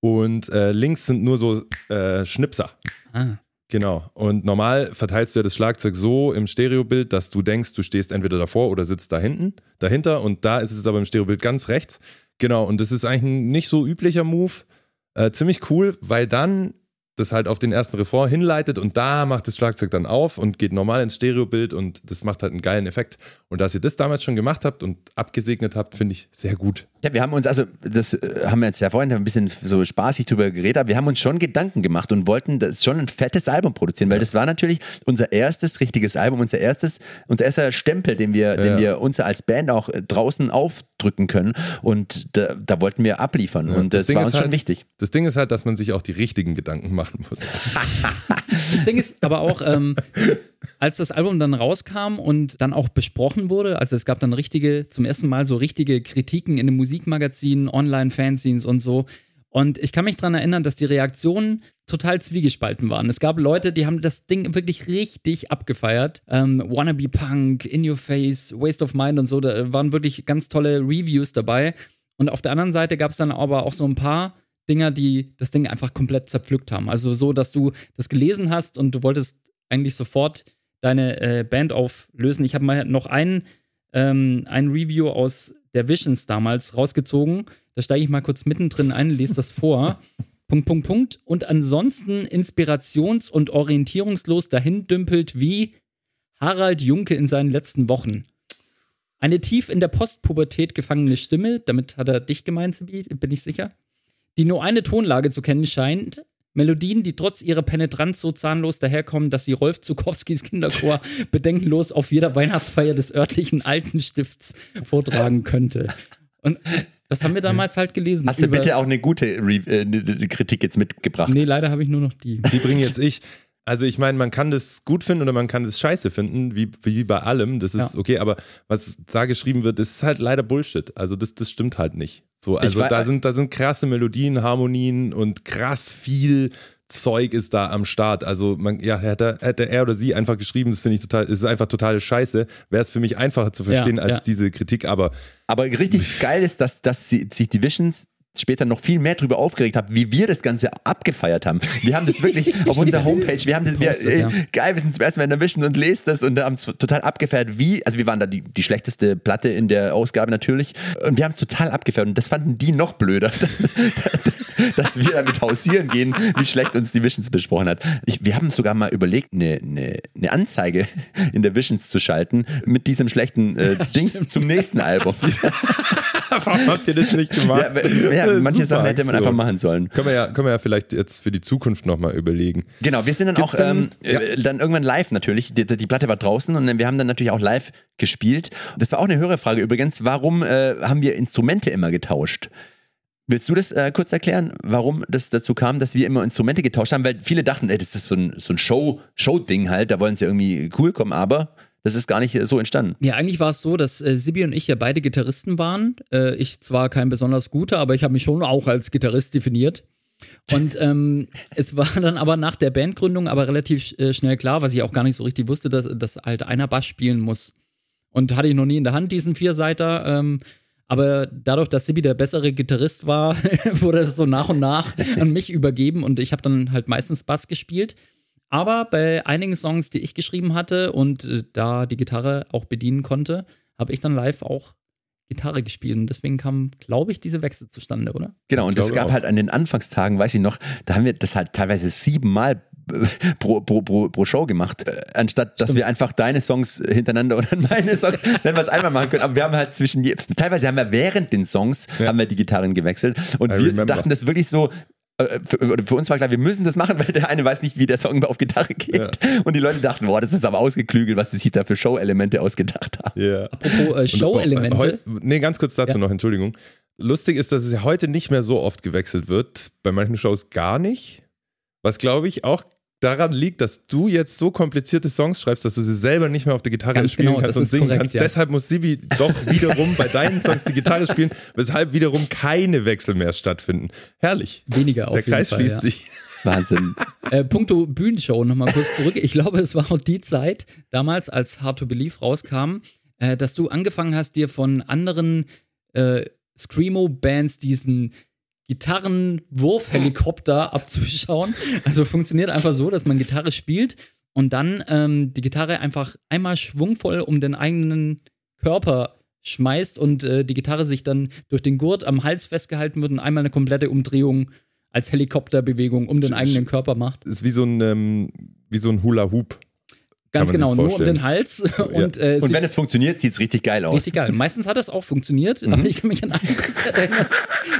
und äh, links sind nur so äh, Schnipser. Ah. Genau. Und normal verteilst du ja das Schlagzeug so im Stereobild, dass du denkst, du stehst entweder davor oder sitzt da hinten, dahinter. Und da ist es aber im Stereobild ganz rechts. Genau. Und das ist eigentlich ein nicht so üblicher Move. Äh, ziemlich cool, weil dann das halt auf den ersten Refrain hinleitet und da macht das Schlagzeug dann auf und geht normal ins Stereobild und das macht halt einen geilen Effekt. Und dass ihr das damals schon gemacht habt und abgesegnet habt, finde ich sehr gut. Ja, wir haben uns, also das äh, haben wir jetzt ja vorhin ein bisschen so spaßig drüber geredet, aber wir haben uns schon Gedanken gemacht und wollten das schon ein fettes Album produzieren, weil ja. das war natürlich unser erstes richtiges Album, unser erstes, unser erster Stempel, den wir, ja. den wir uns als Band auch äh, draußen aufdrücken können und da, da wollten wir abliefern ja, und das, das war uns halt, schon wichtig. Das Ding ist halt, dass man sich auch die richtigen Gedanken machen muss. das Ding ist aber auch, ähm, als das Album dann rauskam und dann auch besprochen wurde, also es gab dann richtige, zum ersten Mal so richtige Kritiken in den Musikmagazinen, Online-Fanzines und so. Und ich kann mich daran erinnern, dass die Reaktionen total zwiegespalten waren. Es gab Leute, die haben das Ding wirklich richtig abgefeiert. Ähm, Wannabe Punk, In Your Face, Waste of Mind und so, da waren wirklich ganz tolle Reviews dabei. Und auf der anderen Seite gab es dann aber auch so ein paar Dinger, die das Ding einfach komplett zerpflückt haben. Also so, dass du das gelesen hast und du wolltest eigentlich sofort deine äh, Band auflösen. Ich habe mal noch ein, ähm, ein Review aus der Visions damals rausgezogen. Da steige ich mal kurz mittendrin ein, lese das vor. Punkt, Punkt, Punkt. Und ansonsten inspirations- und orientierungslos dahin dümpelt wie Harald Junke in seinen letzten Wochen. Eine tief in der Postpubertät gefangene Stimme, damit hat er dich gemeint, bin ich sicher, die nur eine Tonlage zu kennen scheint, Melodien, die trotz ihrer Penetranz so zahnlos daherkommen, dass sie Rolf Zukowskis Kinderchor bedenkenlos auf jeder Weihnachtsfeier des örtlichen Altenstifts vortragen könnte. Und das haben wir damals halt gelesen. Hast du bitte auch eine gute Re äh, Kritik jetzt mitgebracht? Nee, leider habe ich nur noch die. Die bringe jetzt ich. Also ich meine, man kann das gut finden oder man kann das scheiße finden, wie, wie bei allem. Das ist ja. okay, aber was da geschrieben wird, ist halt leider Bullshit. Also das, das stimmt halt nicht. So, also da sind, da sind krasse Melodien, Harmonien und krass viel Zeug ist da am Start. Also man, ja, hätte, hätte er oder sie einfach geschrieben, das finde ich total, ist einfach totale Scheiße, wäre es für mich einfacher zu verstehen Ja, als ja. diese Kritik, aber Aber richtig geil ist, dass, dass sie, sich die Visions später noch viel mehr darüber aufgeregt haben, wie wir das Ganze abgefeiert haben. Wir haben das wirklich auf unserer Homepage, wir haben das, wir, äh, ja. geil, wir sind zum ersten Mal in der Vision und lesen das und haben es total abgefeiert, wie, also wir waren da die, die schlechteste Platte in der Ausgabe natürlich und wir haben es total abgefeiert und das fanden die noch blöder, dass, dass wir damit hausieren gehen, wie schlecht uns die Visions besprochen hat. Ich, wir haben sogar mal überlegt, eine, eine, eine Anzeige in der Visions zu schalten mit diesem schlechten äh, Dings zum nächsten Album. warum habt ihr das nicht gemacht? Ja, ja, Ist manche Sachen hätte man einfach machen sollen. Können wir ja, können wir ja vielleicht jetzt für die Zukunft nochmal überlegen. Genau, wir sind dann Gibt's auch ähm, äh, dann irgendwann live natürlich. Die, die Platte war draußen und wir haben dann natürlich auch live gespielt. Das war auch eine höhere Frage übrigens. Warum äh, haben wir Instrumente immer getauscht? Willst du das äh, kurz erklären, warum das dazu kam, dass wir immer Instrumente getauscht haben? Weil viele dachten, ey, das ist so ein, so ein Show, Show-Ding halt, da wollen sie irgendwie cool kommen, aber das ist gar nicht äh, so entstanden. Ja, eigentlich war es so, dass äh, Sibi und ich ja beide Gitarristen waren. Äh, ich zwar kein besonders guter, aber ich habe mich schon auch als Gitarrist definiert. Und ähm, es war dann aber nach der Bandgründung aber relativ äh, schnell klar, was ich auch gar nicht so richtig wusste, dass, dass halt einer Bass spielen muss. Und hatte ich noch nie in der Hand, diesen Vierseiter. Ähm, aber dadurch, dass Sibi der bessere Gitarrist war, wurde es so nach und nach an mich übergeben und ich habe dann halt meistens Bass gespielt. Aber bei einigen Songs, die ich geschrieben hatte und äh, da die Gitarre auch bedienen konnte, habe ich dann live auch Gitarre gespielt. Und deswegen kam, glaube ich, diese Wechsel zustande, oder? Genau, und es gab auch. halt an den Anfangstagen, weiß ich noch, da haben wir das halt teilweise siebenmal pro, pro, pro, pro Show gemacht, äh, anstatt dass wir einfach deine Songs hintereinander und dann meine Songs, wenn wir es einmal machen können. Aber wir haben halt zwischen, teilweise haben wir während den Songs, Ja. haben wir die Gitarren gewechselt und I wir remember. dachten das wirklich so, für, oder für uns war klar, wir müssen das machen, weil der eine weiß nicht, wie der Song auf Gitarre geht. Ja. Und die Leute dachten, boah, das ist aber ausgeklügelt, was die sich da für Show-Elemente ausgedacht haben. Ja. Apropos äh, Show-Elemente. Heu- Nee, ganz kurz dazu Ja. noch, Entschuldigung. Lustig ist, dass es heute nicht mehr so oft gewechselt wird, bei manchen Shows gar nicht. Was glaube ich auch daran liegt, dass du jetzt so komplizierte Songs schreibst, dass du sie selber nicht mehr auf der Gitarre Ganz spielen genau, kannst und singen korrekt, kannst. ja. Deshalb muss Sibi doch wiederum bei deinen Songs die Gitarre spielen, weshalb wiederum keine Wechsel mehr stattfinden. Herrlich. Weniger auf Der Kreis jeden Fall, schließt ja. sich. Wahnsinn. Äh, puncto Bühnenshow nochmal kurz zurück. Ich glaube, es war auch die Zeit, damals, als Hard to Believe rauskam, äh, dass du angefangen hast, dir von anderen äh, Screamo-Bands diesen Gitarrenwurfhelikopter abzuschauen. Also funktioniert einfach so, dass man Gitarre spielt und dann ähm, die Gitarre einfach einmal schwungvoll um den eigenen Körper schmeißt und äh, die Gitarre sich dann durch den Gurt am Hals festgehalten wird und einmal eine komplette Umdrehung als Helikopterbewegung um den eigenen Körper macht. Ist wie so ein, ähm, wie so ein Hula-Hoop. Ganz genau, nur um den Hals. Und, äh, Und wenn es funktioniert, sieht es richtig geil aus. richtig geil. Meistens hat das auch funktioniert, Mhm. aber ich kann mich an einen Konzert erinnern,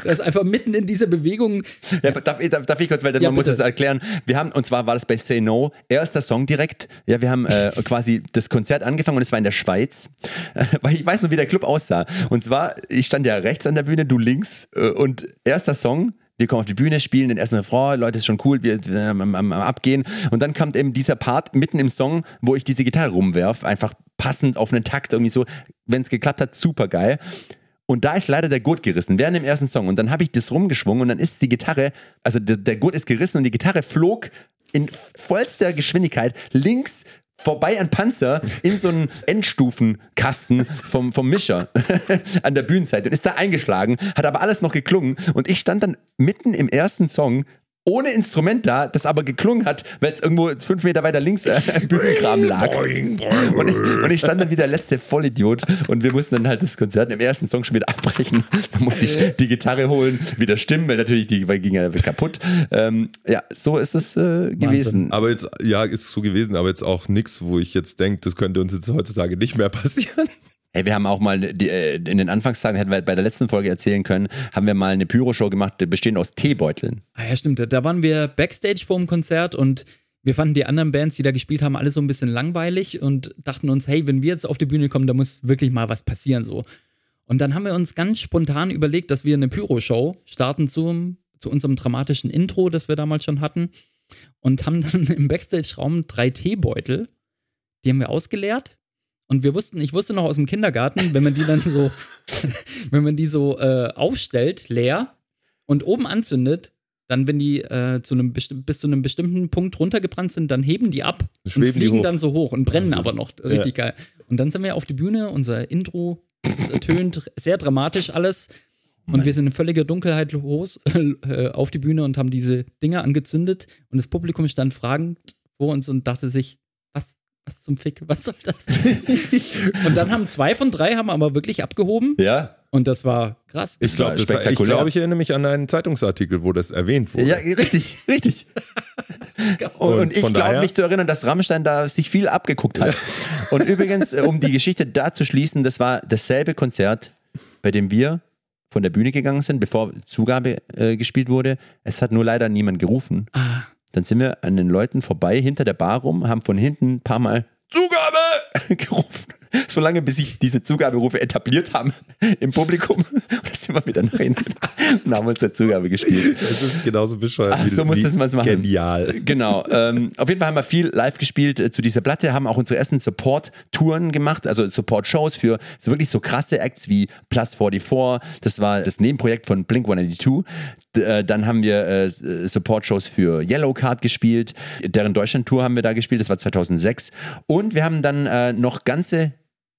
da ist einfach mitten in dieser Bewegung. Ja, darf, ich- darf, darf ich kurz, weil Ja, man muss bitte. es erklären. Wir haben, und zwar war das bei Say No, erster Song direkt. Ja, wir haben äh, quasi das Konzert angefangen und es war in der Schweiz. weil ich weiß noch, wie der Club aussah. Und zwar, ich stand ja rechts an der Bühne, du links äh, und erster Song. Wir kommen auf die Bühne, spielen den ersten Refrain, Leute, ist schon cool, wir sind am, am, am Abgehen. Und dann kommt eben dieser Part mitten im Song, wo ich diese Gitarre rumwerf, einfach passend auf einen Takt, irgendwie so. Wenn es geklappt hat, super geil. Und da ist leider der Gurt gerissen, während dem ersten Song. Und dann habe ich das rumgeschwungen und dann ist die Gitarre, also der, der Gurt ist gerissen und die Gitarre flog in vollster Geschwindigkeit links vorbei an Panzer in so einen Endstufenkasten vom, vom Mischer an der Bühnenseite und ist da eingeschlagen, hat aber alles noch geklungen und ich stand dann mitten im ersten Song ohne Instrument da, das aber geklungen hat, weil es irgendwo fünf Meter weiter links äh, im Bühnenkram lag. Und ich, und ich stand dann wie der letzte Vollidiot und wir mussten dann halt das Konzert im ersten Song schon wieder abbrechen. Da musste ich die Gitarre holen, wieder stimmen, weil natürlich die weil ging ja kaputt. Ähm, ja, so ist es äh, gewesen. Aber jetzt, ja, ist so gewesen, aber jetzt auch nichts, wo ich jetzt denke, das könnte uns jetzt heutzutage nicht mehr passieren. Hey, wir haben auch mal die, äh, in den Anfangstagen, hätten wir bei der letzten Folge erzählen können, haben wir mal eine Pyroshow gemacht, bestehend aus Teebeuteln. Ah ja, stimmt. Da waren wir Backstage vor dem Konzert und wir fanden die anderen Bands, die da gespielt haben, alle so ein bisschen langweilig und dachten uns, hey, wenn wir jetzt auf die Bühne kommen, da muss wirklich mal was passieren so. Und dann haben wir uns ganz spontan überlegt, dass wir eine Pyro-Show starten zum, zu unserem dramatischen Intro, das wir damals schon hatten. Und haben dann im Backstage-Raum drei Teebeutel, die haben wir ausgeleert. Und wir wussten, ich wusste noch aus dem Kindergarten, wenn man die dann so, wenn man die so äh, aufstellt, leer und oben anzündet, dann, wenn die äh, zu einem bis zu einem bestimmten Punkt runtergebrannt sind, dann heben die ab Schweben und fliegen dann so hoch und brennen Wahnsinn. aber noch. Richtig geil. Und dann sind wir auf die Bühne, unser Intro ist ertönt, sehr dramatisch alles. Und wir sind in völliger Dunkelheit los äh, auf die Bühne und haben diese Dinger angezündet. Und das Publikum stand fragend vor uns und dachte sich, was, zum Fick, was soll das? und dann haben zwei von drei haben aber wirklich abgehoben. Ja. Und das war krass. Ich glaube, ich, spektakulär. glaub, ich erinnere mich an einen Zeitungsartikel, wo das erwähnt wurde. Ja, richtig, richtig. Und, Und ich glaube mich zu erinnern, dass Rammstein da sich viel abgeguckt hat. Und übrigens, äh, um die Geschichte da zu schließen, das war dasselbe Konzert, bei dem wir von der Bühne gegangen sind, bevor Zugabe äh, gespielt wurde. Es hat nur leider niemand gerufen. Ah. Dann sind wir an den Leuten vorbei, hinter der Bar rum, haben von hinten ein paar Mal Zugabe gerufen. Solange bis sich diese Zugaberufe etabliert haben im Publikum. Und dann sind wir wieder nach hinten und haben unsere Zugabe gespielt. Es ist genauso bescheuert Ach, wie so muss das mal machen. Genial. Genau. Ähm, auf jeden Fall haben wir viel live gespielt äh, zu dieser Platte, haben auch unsere ersten Support-Touren gemacht, also Support-Shows für so wirklich so krasse Acts wie Plus 44. Das war das Nebenprojekt von Blink 182. Äh, dann haben wir äh, äh, Support-Shows für Yellow Card gespielt. Deren Deutschland-Tour haben wir da gespielt, das war 2006. Und wir haben dann äh, noch ganze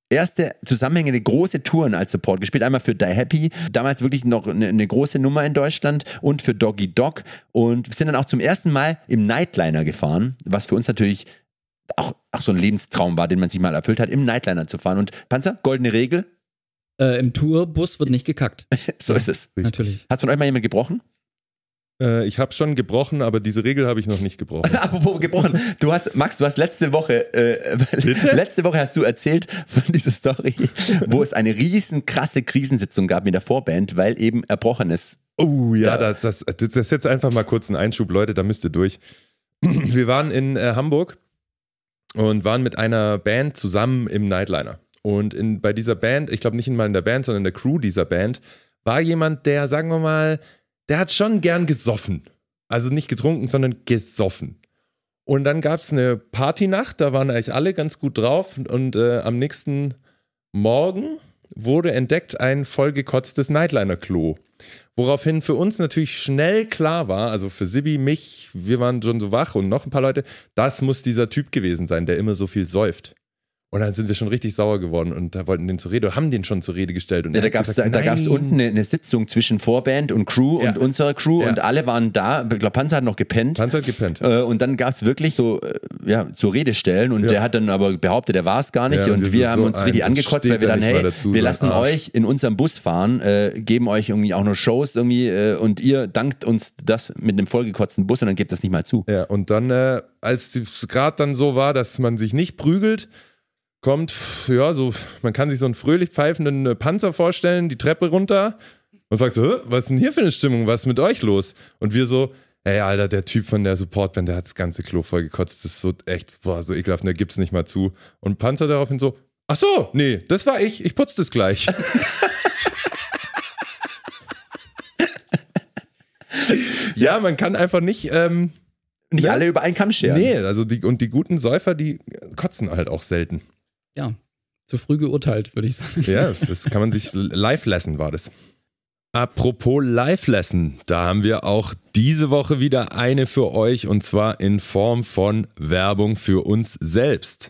erste zusammenhängende große Touren als Support gespielt. Einmal für Die Happy, damals wirklich noch eine, eine große Nummer in Deutschland und für Doggy Dog. Und wir sind dann auch zum ersten Mal im Nightliner gefahren, was für uns natürlich auch, auch so ein Lebenstraum war, den man sich mal erfüllt hat, im Nightliner zu fahren. Und Panzer, goldene Regel, Äh, Im Tourbus wird nicht gekackt. so ist es. Richtig. Natürlich. Hat von euch mal jemand gebrochen? Äh, ich habe schon gebrochen, aber diese Regel habe ich noch nicht gebrochen. Apropos gebrochen, du hast, Max, du hast letzte Woche, äh, letzte Woche hast du erzählt von dieser Story, wo es eine riesen krasse Krisensitzung gab mit der Vorband, weil eben Erbrochenes Oh ja, Da- das, das, das ist jetzt einfach mal kurz ein Einschub, Leute, da müsst ihr durch. Wir waren in äh, Hamburg und waren mit einer Band zusammen im Nightliner. Und in, bei dieser Band, ich glaube nicht mal in der Band, sondern in der Crew dieser Band, war jemand, der, sagen wir mal, der hat schon gern gesoffen. Also nicht getrunken, sondern gesoffen. Und dann gab es eine Partynacht, da waren eigentlich alle ganz gut drauf. Und äh, am nächsten Morgen wurde entdeckt ein vollgekotztes Nightliner-Klo. Woraufhin für uns natürlich schnell klar war, also für Sibi, mich, wir waren schon so wach und noch ein paar Leute, das muss dieser Typ gewesen sein, der immer so viel säuft. Und dann sind wir schon richtig sauer geworden und da wollten den zur Rede, haben den schon zur Rede gestellt. Und Ja, da gab es da, da gab's unten eine, eine Sitzung zwischen Vorband und Crew Ja. und unserer Crew Ja. und alle waren da. Ich glaube, Panzer hat noch gepennt. Panzer hat gepennt. Äh, und dann gab es wirklich so, äh, ja, zur Rede stellen und der hat dann aber behauptet, er war es gar nicht und wir haben so uns richtig angekotzt, weil wir da dann, hey, dazu, wir lassen Arsch. euch in unserem Bus fahren, äh, geben euch irgendwie auch noch Shows irgendwie äh, und ihr dankt uns das mit einem vollgekotzten Bus und dann gebt das nicht mal zu. Ja, und dann, äh, als es gerade dann so war, dass man sich nicht prügelt, kommt, ja, so, man kann sich so einen fröhlich pfeifenden äh, Panzer vorstellen, die Treppe runter und fragt so, "Hä, was ist denn hier für eine Stimmung, was ist mit euch los? Und wir so, ey, Alter, der Typ von der Supportband, der hat das ganze Klo voll gekotzt, das ist so echt, boah, so ekelhaft, der gibt's nicht mal zu. Und Panzer daraufhin so, ach so, nee, das war ich, ich putze das gleich. ja, man kann einfach nicht, ähm, Nicht Ja. alle über einen Kamm scheren. Nee, also die, und die guten Säufer, die kotzen halt auch selten. Ja. Zu früh geurteilt, würde ich sagen. Ja, das kann man sich live lassen, war das. Apropos Live-Lesson, da haben wir auch diese Woche wieder eine für euch und zwar in Form von Werbung für uns selbst.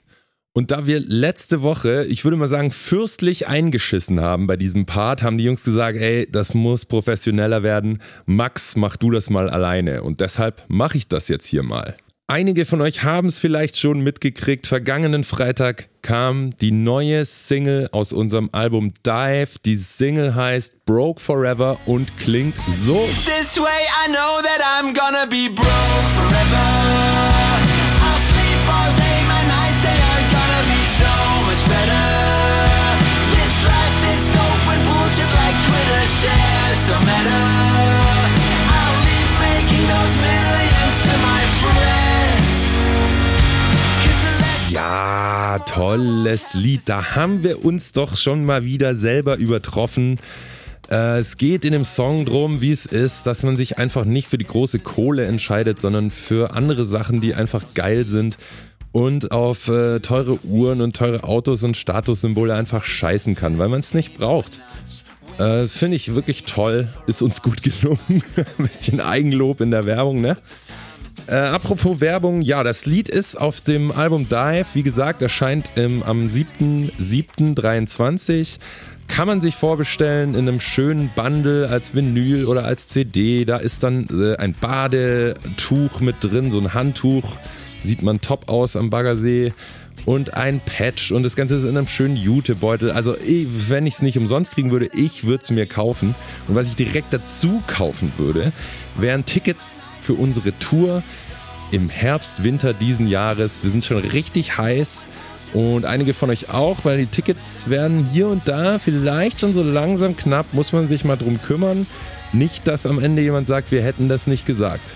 Und da wir letzte Woche, ich würde mal sagen, fürstlich eingeschissen haben bei diesem Part, haben die Jungs gesagt, ey, das muss professioneller werden. Max, mach du das mal alleine. Und deshalb mache ich das jetzt hier mal. Einige von euch haben es vielleicht schon mitgekriegt. Vergangenen Freitag kam die neue Single aus unserem Album Dive. Die Single heißt Broke Forever und klingt so. This way I know that I'm gonna be broke forever. I'll sleep all day, my nights they are gonna be so much better. This life is dope when bullshit like Twitter matter. Ja, tolles Lied. Da haben wir uns doch schon mal wieder selber übertroffen. Äh, es geht in dem Song drum, wie es ist, dass man sich einfach nicht für die große Kohle entscheidet, sondern für andere Sachen, die einfach geil sind und auf äh, teure Uhren und teure Autos und Statussymbole einfach scheißen kann, weil man es nicht braucht. Äh, finde ich wirklich toll. Ist uns gut gelungen. Ein bisschen Eigenlob in der Werbung, ne? Äh, apropos Werbung, ja, das Lied ist auf dem Album Dive, wie gesagt, erscheint im, am 7.7.23. Kann man sich vorbestellen in einem schönen Bundle als Vinyl oder als CD. Da ist dann äh, ein Badetuch mit drin, so ein Handtuch. Sieht man top aus am Baggersee. Und ein Patch und das Ganze ist in einem schönen Jutebeutel. Also, ich, wenn ich es nicht umsonst kriegen würde, ich würde es mir kaufen. Und was ich direkt dazu kaufen würde, wären Tickets für unsere Tour im Herbst, Winter diesen Jahres. Wir sind schon richtig heiß und einige von euch auch, weil die Tickets werden hier und da vielleicht schon so langsam knapp, muss man sich mal drum kümmern. Nicht, dass am Ende jemand sagt, wir hätten das nicht gesagt.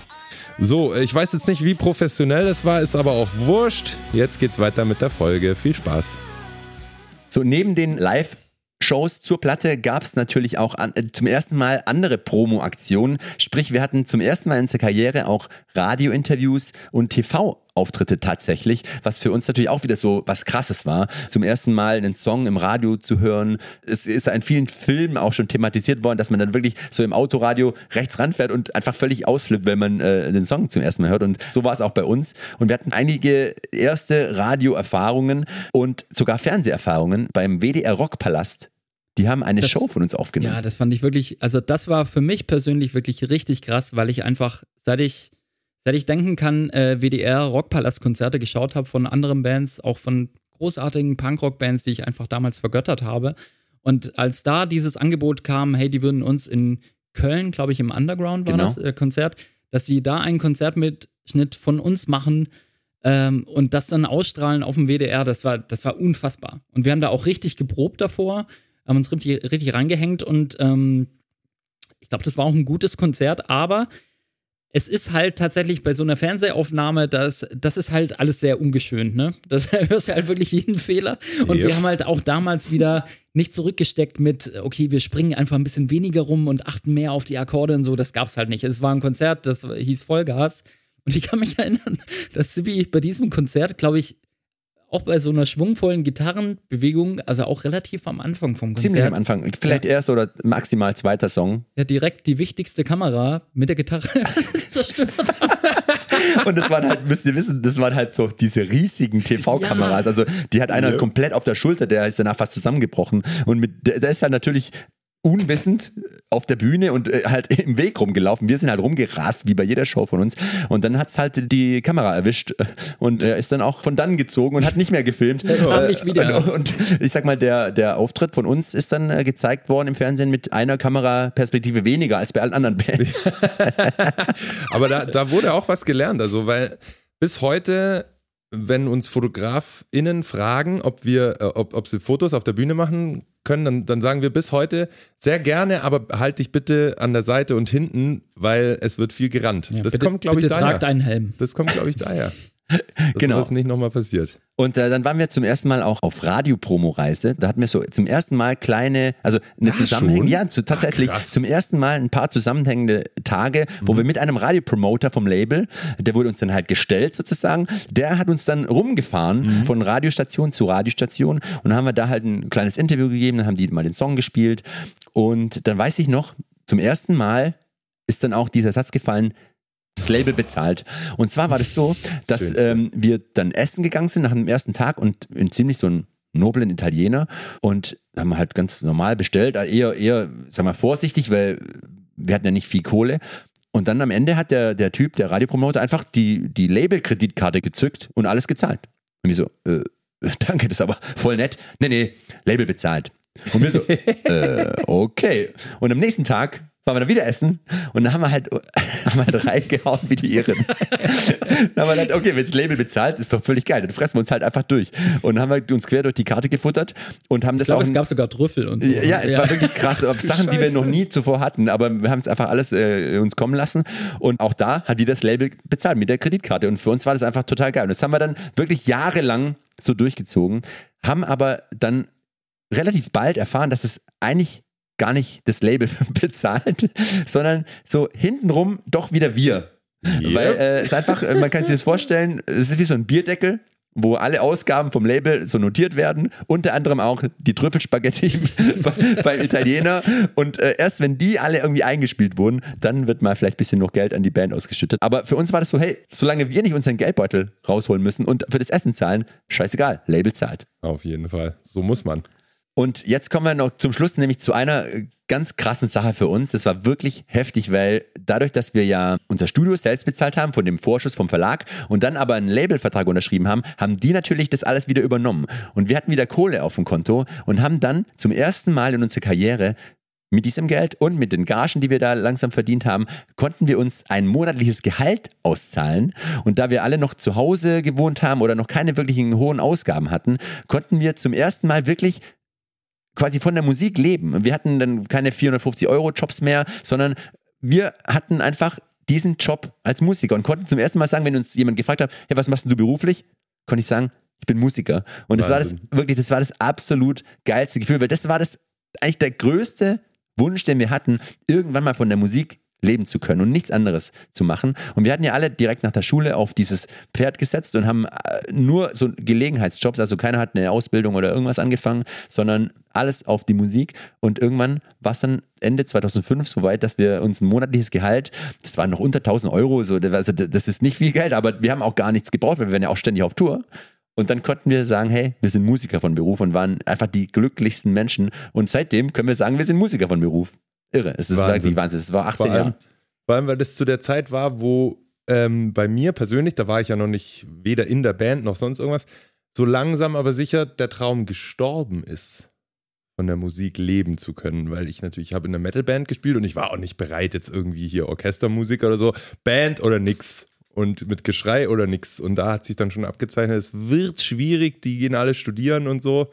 So, ich weiß jetzt nicht, wie professionell es war, ist aber auch wurscht. Jetzt geht's weiter mit der Folge. Viel Spaß. So, neben den Live- Shows zur Platte gab es natürlich auch an, äh, zum ersten Mal andere Promo-Aktionen. Sprich, wir hatten zum ersten Mal in unserer Karriere auch Radiointerviews und TV-Auftritte tatsächlich, was für uns natürlich auch wieder so was Krasses war. Zum ersten Mal einen Song im Radio zu hören. Es ist in vielen Filmen auch schon thematisiert worden, dass man dann wirklich so im Autoradio rechts ranfährt und einfach völlig ausflippt, wenn man äh, den Song zum ersten Mal hört. Und so war es auch bei uns. Und wir hatten einige erste Radioerfahrungen und sogar Fernseherfahrungen beim WDR Rockpalast. Die haben eine Das- Show von uns aufgenommen. Ja, das fand ich wirklich, also das war für mich persönlich wirklich richtig krass, weil ich einfach, seit ich, seit ich denken kann, äh, WDR Rockpalast-Konzerte geschaut habe von anderen Bands, auch von großartigen Punkrock-Bands, die ich einfach damals vergöttert habe. Und als da dieses Angebot kam, hey, die würden uns in Köln, glaube ich, im Underground war Genau. das äh, Konzert, dass sie da einen Konzertmitschnitt von uns machen ähm, und das dann ausstrahlen auf dem WDR, das war, das war unfassbar. Und wir haben da auch richtig geprobt davor, haben uns richtig, richtig reingehängt und ähm, ich glaube, das war auch ein gutes Konzert, aber es ist halt tatsächlich bei so einer Fernsehaufnahme, das, das ist halt alles sehr ungeschönt, ne? Das hörst du halt wirklich jeden Fehler. Und Yep. wir haben halt auch damals wieder nicht zurückgesteckt mit, okay, wir springen einfach ein bisschen weniger rum und achten mehr auf die Akkorde und so. Das gab's halt nicht. Es war ein Konzert, das hieß Vollgas. Und ich kann mich erinnern, dass Sibi bei diesem Konzert, glaube ich, auch bei so einer schwungvollen Gitarrenbewegung, also auch relativ am Anfang vom Konzert, Ziemlich am Anfang. Vielleicht erster oder maximal zweiter Song. ja direkt die wichtigste Kamera mit der Gitarre zerstört. Und das waren halt, müsst ihr wissen, das waren halt so diese riesigen TV-Kameras. Also die hat einer komplett auf der Schulter, der ist danach fast zusammengebrochen. Und mit, der, der ist halt natürlich unwissend auf der Bühne und äh, halt im Weg rumgelaufen. Wir sind halt rumgerast, wie bei jeder Show von uns. Und dann hat's halt die Kamera erwischt äh, und er ist dann auch von dann gezogen und hat nicht mehr gefilmt. Kam nicht wieder. Und, und ich sag mal, der, der Auftritt von uns ist dann äh, gezeigt worden im Fernsehen mit einer Kameraperspektive weniger als bei allen anderen Bands. Aber da, da wurde auch was gelernt. Also, weil bis heute, wenn uns FotografInnen fragen, ob wir, äh, ob, ob sie Fotos auf der Bühne machen können, dann, dann sagen wir bis heute sehr gerne, aber halt dich bitte an der Seite und hinten, weil es wird viel gerannt. das bitte, kommt, glaube ich, daher. tragt einen Helm. Das kommt, glaube ich, daher. Dass Genau. sowas nicht nochmal passiert. Und äh, dann waren wir zum ersten Mal auch auf Radio-Promo-Reise. Da hatten wir so zum ersten Mal kleine, also eine Ah, Zusammenhänge, ja, zu, tatsächlich krass. zum ersten Mal ein paar zusammenhängende Tage, wo wir mit einem Radiopromoter vom Label, der wurde uns dann halt gestellt sozusagen, der hat uns dann rumgefahren von Radiostation zu Radiostation und dann haben wir da halt ein kleines Interview gegeben, dann haben die mal den Song gespielt und dann weiß ich noch, zum ersten Mal ist dann auch dieser Satz gefallen, das Label bezahlt. Und zwar war das so, dass ähm, wir dann essen gegangen sind nach dem ersten Tag und in ziemlich so einen noblen Italiener und haben halt ganz normal bestellt, also eher, eher, sag mal, vorsichtig, weil wir hatten ja nicht viel Kohle. Und dann am Ende hat der, der Typ, der Radiopromoter, einfach die, die Label-Kreditkarte gezückt und alles gezahlt. Und wir so, äh, danke, das ist aber voll nett. Nee, nee, Label bezahlt. Und wir so, äh, okay. Und am nächsten Tag waren wir dann wieder essen und dann haben wir halt, haben wir halt reingehauen wie die Irren. dann haben wir halt, okay, wenn das Label bezahlt, ist doch völlig geil. Dann fressen wir uns halt einfach durch. Und dann haben wir uns quer durch die Karte gefuttert und haben das Ich glaube, auch. es gab sogar Trüffel und so. Ja, es war wirklich krass. Sachen, die wir Scheiße. noch nie zuvor hatten, aber wir haben es einfach alles äh, uns kommen lassen. Und auch da hat die das Label bezahlt mit der Kreditkarte. Und für uns war das einfach total geil. Und das haben wir dann wirklich jahrelang so durchgezogen, haben aber dann relativ bald erfahren, dass es eigentlich gar nicht das Label bezahlt, sondern so hintenrum doch wieder wir. Weil äh, es einfach, äh, man kann sich das vorstellen, es ist wie so ein Bierdeckel wo alle Ausgaben vom Label so notiert werden, unter anderem auch die Trüffelspaghetti bei- beim Italiener. Und äh, erst wenn die alle irgendwie eingespielt wurden, dann wird mal vielleicht ein bisschen noch Geld an die Band ausgeschüttet. Aber für uns war das so, hey, solange wir nicht unseren Geldbeutel rausholen müssen und für das Essen zahlen, scheißegal, Label zahlt. Auf jeden Fall. So muss man. Und jetzt kommen wir noch zum Schluss nämlich zu einer äh, ganz krassen Sache für uns. Das war wirklich heftig, weil dadurch, dass wir ja unser Studio selbst bezahlt haben von dem Vorschuss vom Verlag und dann aber einen Labelvertrag unterschrieben haben, haben die natürlich das alles wieder übernommen. Und wir hatten wieder Kohle auf dem Konto und haben dann zum ersten Mal in unserer Karriere mit diesem Geld und mit den Gagen, die wir da langsam verdient haben, konnten wir uns ein monatliches Gehalt auszahlen. Und da wir alle noch zu Hause gewohnt haben oder noch keine wirklichen hohen Ausgaben hatten, konnten wir zum ersten Mal wirklich quasi von der Musik leben. Wir hatten dann keine 450 Euro Jobs mehr, sondern wir hatten einfach diesen Job als Musiker und konnten zum ersten Mal sagen, wenn uns jemand gefragt hat, hey, was machst du beruflich? Konnte ich sagen, ich bin Musiker. Und das war das Wahnsinn. wirklich, das war das absolut geilste Gefühl, weil das war das eigentlich der größte Wunsch, den wir hatten, irgendwann mal von der Musik leben zu können und nichts anderes zu machen. Und wir hatten ja alle direkt nach der Schule auf dieses Pferd gesetzt und haben äh, nur so Gelegenheitsjobs, also keiner hat eine Ausbildung oder irgendwas angefangen, sondern alles auf die Musik. Und irgendwann war es dann Ende 2005 soweit, dass wir uns ein monatliches Gehalt, das waren noch unter 1000 Euro, so, also das ist nicht viel Geld, aber wir haben auch gar nichts gebraucht, weil wir waren ja auch ständig auf Tour. Und dann konnten wir sagen, hey, wir sind Musiker von Beruf und waren einfach die glücklichsten Menschen. Und seitdem können wir sagen, wir sind Musiker von Beruf. Irre. Es ist Wahnsinn. wirklich Wahnsinn. Es war 18 Vor allem, Jahre. vor allem, weil das zu der Zeit war, wo ähm, bei mir persönlich, da war ich ja noch nicht weder in der Band noch sonst irgendwas, so langsam aber sicher der Traum gestorben ist, von der Musik leben zu können, weil ich natürlich habe in der Metalband gespielt und ich war auch nicht bereit, jetzt irgendwie hier Orchestermusik oder so, Band oder nix. Und mit Geschrei oder nix. Und da hat sich dann schon abgezeichnet, es wird schwierig, die gehen alle studieren und so.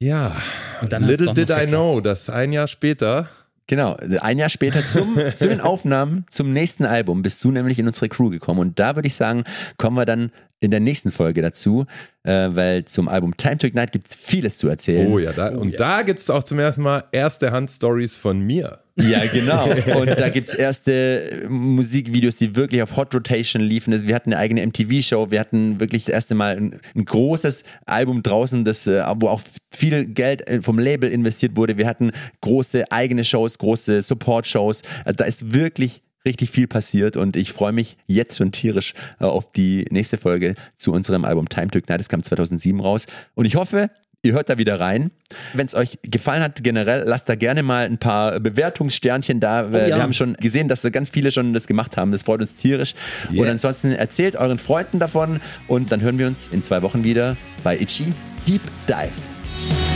Ja, Und dann hat's little did I know, dass ein Jahr später Genau, ein Jahr später zum, zu den Aufnahmen zum nächsten Album bist du nämlich in unsere Crew gekommen. Und da würde ich sagen, kommen wir dann in der nächsten Folge dazu, äh, weil zum Album Time to Ignite gibt es vieles zu erzählen. Oh ja, da, und da gibt es auch zum ersten Mal erste Hand-Stories von mir. Ja, genau. Und da gibt es erste Musikvideos, die wirklich auf Hot Rotation liefen. Also Wir hatten eine eigene MTV-Show. Wir hatten wirklich das erste Mal ein, ein großes Album draußen, das, äh, wo auch viel Geld äh, vom Label investiert wurde. Wir hatten große eigene Shows, große Support-Shows. Äh, Da ist wirklich richtig viel passiert und ich freue mich jetzt schon tierisch auf die nächste Folge zu unserem Album Time to Ignite. Das kam 2007 raus und ich hoffe, Ihr hört da wieder rein. Wenn es euch gefallen hat, generell, lasst da gerne mal ein paar Bewertungssternchen da. Äh, ja. Wir haben schon gesehen, dass da ganz viele schon das gemacht haben. Das freut uns tierisch. Und Yes. ansonsten erzählt euren Freunden davon und dann hören wir uns in zwei Wochen wieder bei Itchy Deep Dive.